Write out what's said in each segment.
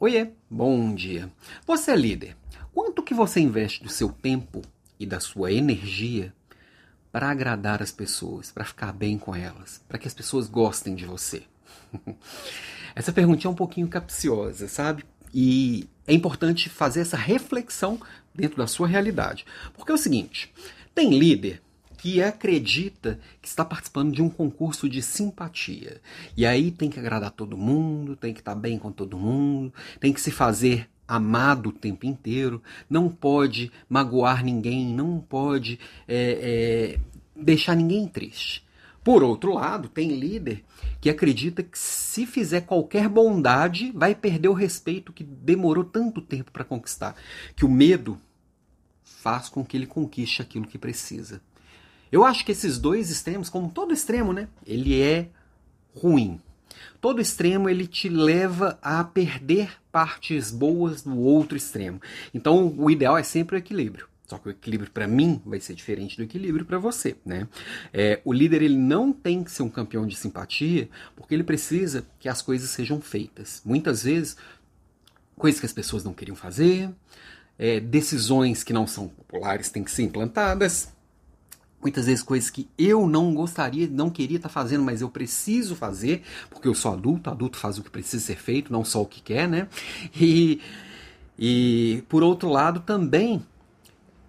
Oiê, bom dia. Você é líder. Quanto que você investe do seu tempo e da sua energia para agradar as pessoas, para ficar bem com elas, para que as pessoas gostem de você? Essa perguntinha é um pouquinho capciosa, sabe? E é importante fazer essa reflexão dentro da sua realidade. Porque é o seguinte, tem líder que acredita que está participando de um concurso de simpatia. E aí tem que agradar todo mundo, tem que estar bem com todo mundo, tem que se fazer amado o tempo inteiro, não pode magoar ninguém, não pode é, é, deixar ninguém triste. Por outro lado, tem líder que acredita que se fizer qualquer bondade, vai perder o respeito que demorou tanto tempo para conquistar. Que o medo faz com que ele conquiste aquilo que precisa. Eu acho que esses dois extremos, como todo extremo, né, ele é ruim. Todo extremo ele te leva a perder partes boas do outro extremo. Então, o ideal é sempre o equilíbrio. Só que o equilíbrio para mim vai ser diferente do equilíbrio para você, né? É, o líder ele não tem que ser um campeão de simpatia, porque ele precisa que as coisas sejam feitas. Muitas vezes coisas que as pessoas não queriam fazer, é, decisões que não são populares têm que ser implantadas, muitas vezes coisas que eu não gostaria, não queria estar tá fazendo, mas eu preciso fazer, porque eu sou adulto, adulto faz o que precisa ser feito, não só o que quer, né? E, e por outro lado, também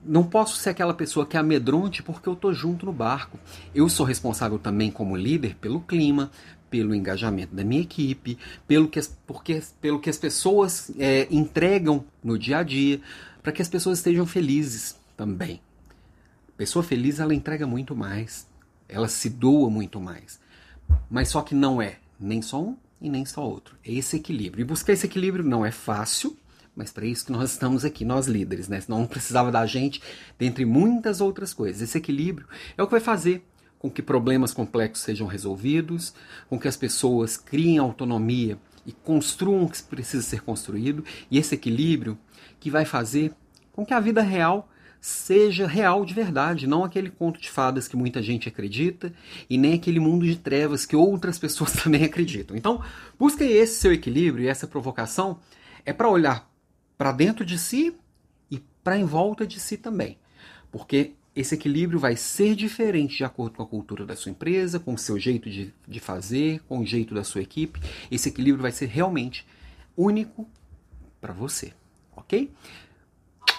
não posso ser aquela pessoa que amedronte porque eu estou junto no barco. Eu sou responsável também como líder pelo clima, pelo engajamento da minha equipe, pelo que as, porque, pelo que as pessoas é, entregam no dia a dia, para que as pessoas estejam felizes também. Pessoa feliz, ela entrega muito mais. Ela se doa muito mais. Mas só que não é nem só um e nem só outro. É esse equilíbrio. E buscar esse equilíbrio não é fácil, mas para isso que nós estamos aqui, nós líderes, né? Senão não precisava da gente, dentre muitas outras coisas. Esse equilíbrio é o que vai fazer com que problemas complexos sejam resolvidos, com que as pessoas criem autonomia e construam o que precisa ser construído, e esse equilíbrio que vai fazer com que a vida real seja real de verdade, não aquele conto de fadas que muita gente acredita e nem aquele mundo de trevas que outras pessoas também acreditam. Então, busque esse seu equilíbrio e essa provocação é para olhar para dentro de si e para em volta de si também. Porque esse equilíbrio vai ser diferente de acordo com a cultura da sua empresa, com o seu jeito de, de fazer, com o jeito da sua equipe. Esse equilíbrio vai ser realmente único para você, ok?